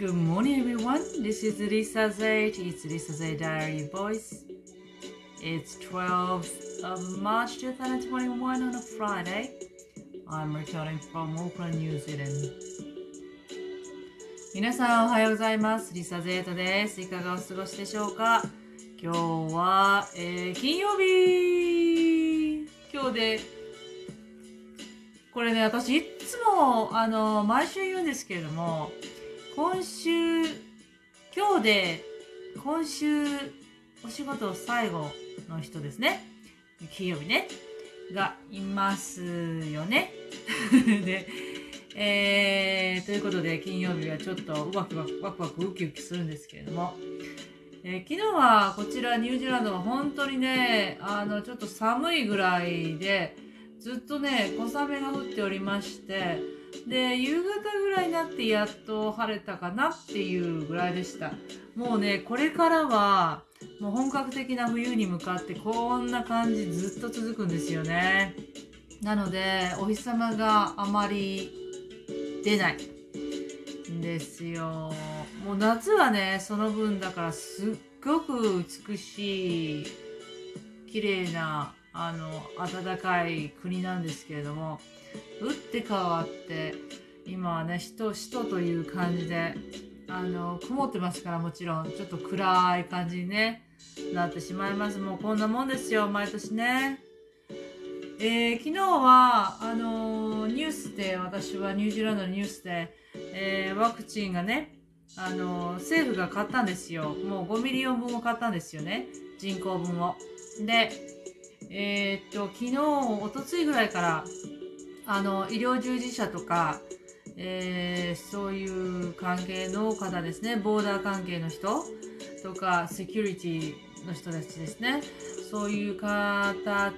Good morning, everyone. This is Lisa Zay. It's Lisa Zay Diary Voice. It's 12th of March 2021 on a Friday. I'm recording from Auckland, New Zealand. 皆さんおはようございます。リサ・ゼータです。いかがお過ごしでしょうか今日は、えー金曜日今日で、これね、私いつも、あの、毎週言うんですけれども、今週、今日で、今週、お仕事最後の人ですね。金曜日ね。がいますよね。で、えー、ということで、金曜日はちょっとワクワク、ワクワクウキウキするんですけれども、えー昨日はこちらニュージーランドは本当にね、あの、ちょっと寒いぐらいで、ずっとね、小雨が降っておりまして、で、夕方ぐらいになってやっと晴れたかなっていうぐらいでした。もうね、これからは、もう本格的な冬に向かってこんな感じずっと続くんですよね。なので、お日様があまり出ないんですよ。もう夏はね、その分だからすっごく美しい、綺麗な、あの、暖かい国なんですけれども、打って変わって、今はね、しとしとという感じで、あの、曇ってますからもちろん、ちょっと暗い感じにね、なってしまいます。もうこんなもんですよ、毎年ね。えー昨日は、あのーニュースで、私はニュージーランドのニュースで、えーワクチンがね、あの政府が買ったんですよ。もう5 million 分を買ったんですよね。人口分を。で、えっと、昨日、おとついぐらいから、あの、医療従事者とか、えーそういう関係の方ですね、ボーダー関係の人とか、セキュリティの人たちですね、そういう方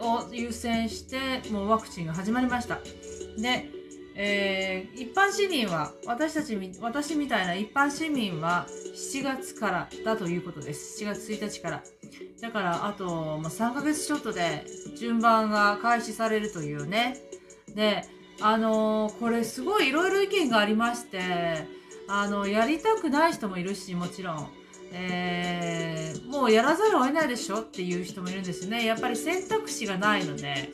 を優先して、もうワクチンが始まりました。で、えー一般市民は、私たち、私みたいな一般市民は7月からだということです。7月1日から。だから、あと、まあ、3ヶ月ちょっとで順番が開始されるというね。で、あのーこれすごいいろいろ意見がありまして、あの、やりたくない人もいるし、もちろん。えーもうやらざるを得ないでしょっていう人もいるんですね。やっぱり選択肢がないので、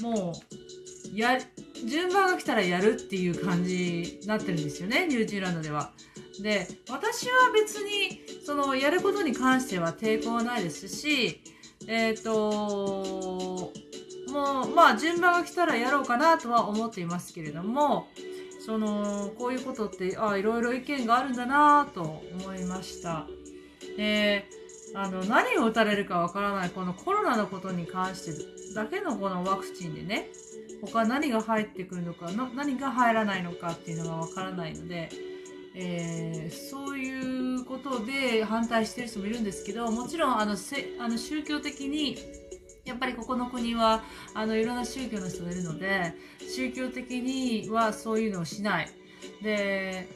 もう、や、順番が来たらやるっていう感じになってるんですよね、ニュージーランドでは。で、私は別に、その、やることに関しては抵抗はないですし、えっ、と、もう、まあ、順番が来たらやろうかなとは思っていますけれども、その、こういうことって、あいろいろ意見があるんだなと思いました。で、あの、何を打たれるかわからない、このコロナのことに関してだけのこのワクチンでね、他何が入ってくるのかの、何が入らないのかっていうのがわからないので、えーそういうことで反対してる人もいるんですけど、もちろん、あの、せあの宗教的に、やっぱりここの国は、あの、いろんな宗教の人がいるので、宗教的にはそういうのをしない。で、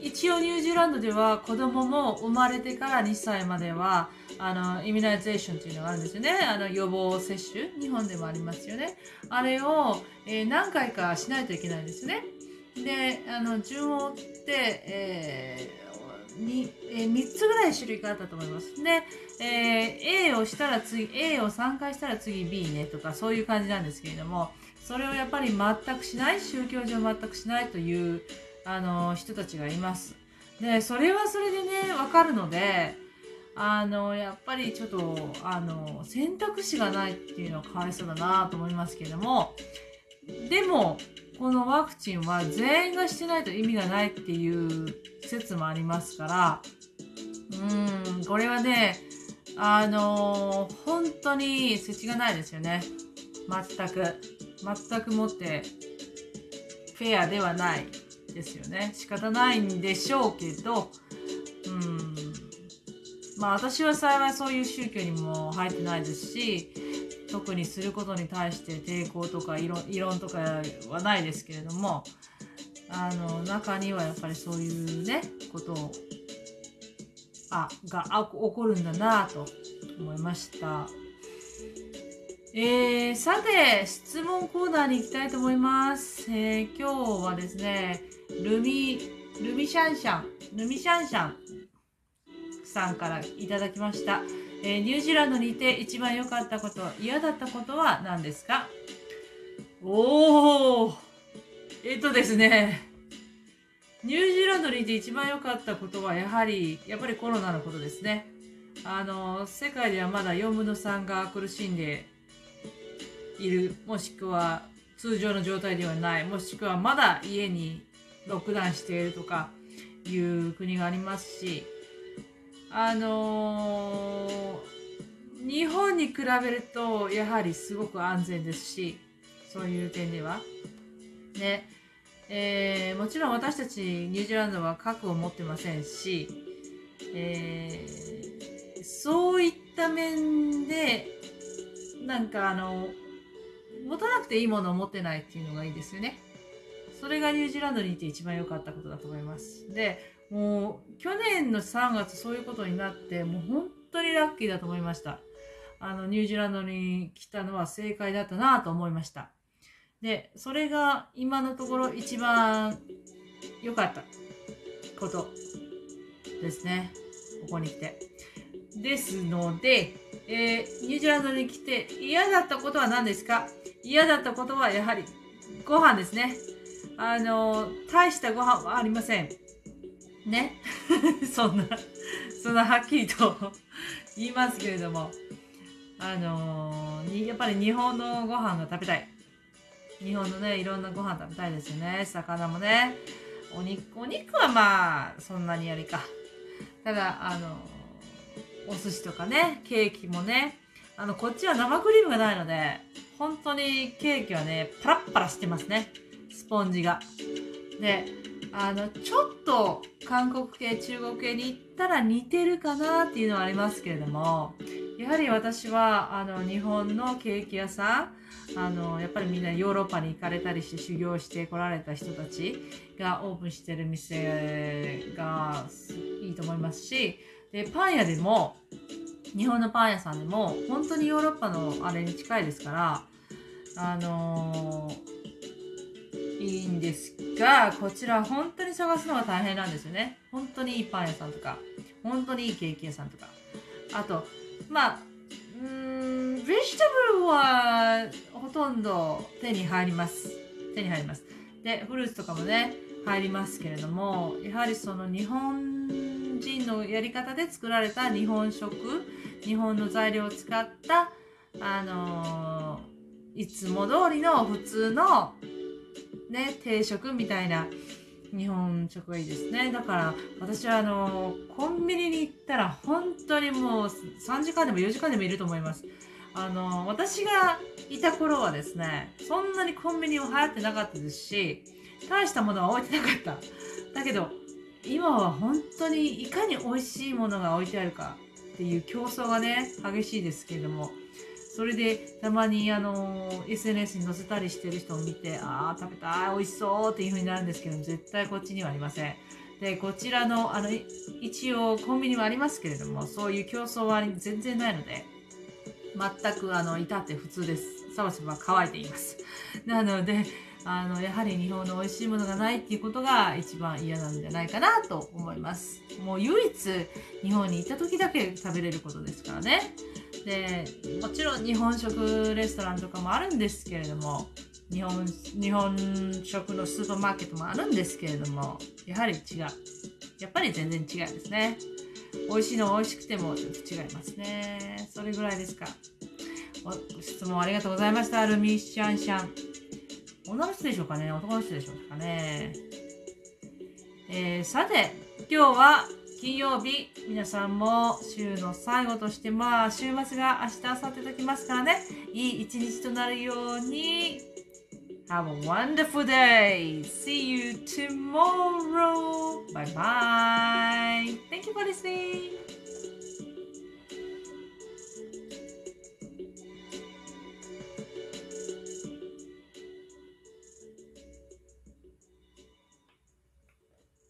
一応ニュージーランドでは子供も生まれてから2歳までは、あの、イミナイゼーションっていうのがあるんですよね。あの、予防接種。日本でもありますよね。あれを、えー何回かしないといけないんですよね。で、あの、順を追って、えーにえー3つぐらい種類があったと思います。で、えー A をしたら次、A を3回したら次 B ねとかそういう感じなんですけれども、それをやっぱり全くしない、宗教上全くしないという、あの、人たちがいます。で、それはそれでね、わかるので、あの、やっぱりちょっと、あの、選択肢がないっていうのはかわいそうだなと思いますけれども、でも、このワクチンは全員がしてないと意味がないっていう説もありますから、うーん、これはね、あの本当に設置がないですよね。全く。全くもって、フェアではないですよね。仕方ないんでしょうけど、まあ私は幸いそういう宗教にも入ってないですし、特にすることに対して抵抗とか異論とかはないですけれども、あの、中にはやっぱりそういうね、ことを、あ、が起こるんだなと思いました。えー、さて、質問コーナーに行きたいと思います。えー今日はですね、ルミルミシャンシャン、ルミシャンシャンさんからいただきました。えーニュージーランドにいて一番良かったこと、嫌だったことは何ですか？おーえっとですね、ニュージーランドにいて一番良かったことはやはり、やっぱりコロナのことですね。あの、世界ではまだ4分の3が苦しんでいる、もしくは通常の状態ではない、もしくはまだ家にロックダウンしているとかいう国がありますし、あのー日本に比べるとやはりすごく安全ですし、そういう点では。ね、えーもちろん私たちニュージーランドは核を持ってませんし、えーそういった面で、なんかあの、持たなくていいものを持ってないっていうのがいいですよね。それがニュージーランドにいて一番良かったことだと思います。で、もう去年の3月そういうことになって、もう本当にラッキーだと思いました。あの、ニュージーランドに来たのは正解だったなと思いました。で、それが今のところ一番良かったことですね。ここに来て。ですので、えーニュージーランドに来て嫌だったことは何ですか？嫌だったことはやはりご飯ですね。あの、大したご飯はありません。ね。そんな、そんなはっきりと言いますけれども、あのにやっぱり日本のご飯が食べたい。日本のね、いろんなご飯食べたいですよね。魚もね。お肉、お肉はまあ、そんなにやりか。ただ、あのお寿司とかね、ケーキもね、あの、こっちは生クリームがないので、本当にケーキはね、パラッパラしてますね。スポンジが。で、あの、ちょっと韓国系、中国系に行ったら似てるかなっていうのはありますけれども、やはり私は、あの、日本のケーキ屋さん、あの、やっぱりみんなヨーロッパに行かれたりして修行して来られた人たちがオープンしてる店がいいと思いますし、で、パン屋でも、日本のパン屋さんでも、本当にヨーロッパのあれに近いですから、あのーいいんですが、こちら本当に探すのが大変なんですよね。本当にいいパン屋さんとか、本当にいいケーキ屋さんとか。あと、まあ、うーん、ベジタブルはほとんど手に入ります。手に入ります。で、フルーツとかもね、入りますけれども、やはりその日本人のやり方で作られた日本食、日本の材料を使った、あのーいつも通りの普通のね、定食みたいな日本食がいいですね。だから私はあのコンビニに行ったら本当にもう3時間でも4時間でもいると思います。あの私がいた頃はですね、そんなにコンビニも流行ってなかったですし、大したものは置いてなかった。だけど、今は本当にいかに美味しいものが置いてあるかっていう競争がね、激しいですけれども、それでたまにあの SNS に載せたりしてる人を見て、ああ、食べたい、美味しそうっていう風になるんですけど、絶対こっちにはありません。で、こちらの、あの、一応コンビニはありますけれども、そういう競争は全然ないので、全くあの、至って普通です。サバサバ乾いています。なので、あの、やはり日本の美味しいものがないっていうことが一番嫌なんじゃないかなと思います。もう唯一日本に行った時だけ食べれることですからね。で、もちろん日本食レストランとかもあるんですけれども、日本、日本食のスーパーマーケットもあるんですけれども、やはり違う。やっぱり全然違いですね。美味しいの美味しくてもちょっと違いますね。それぐらいですか。お質問ありがとうございました。ルミシャンシャン。女の人でしょうかね男の人でしょうかねえー、さて、今日は金曜日、皆さんも週の最後として、まあ、週末が明日、明後日ときますからね、いい一日となるように、Have a wonderful day! See you tomorrow! Bye bye! Thank you for listening!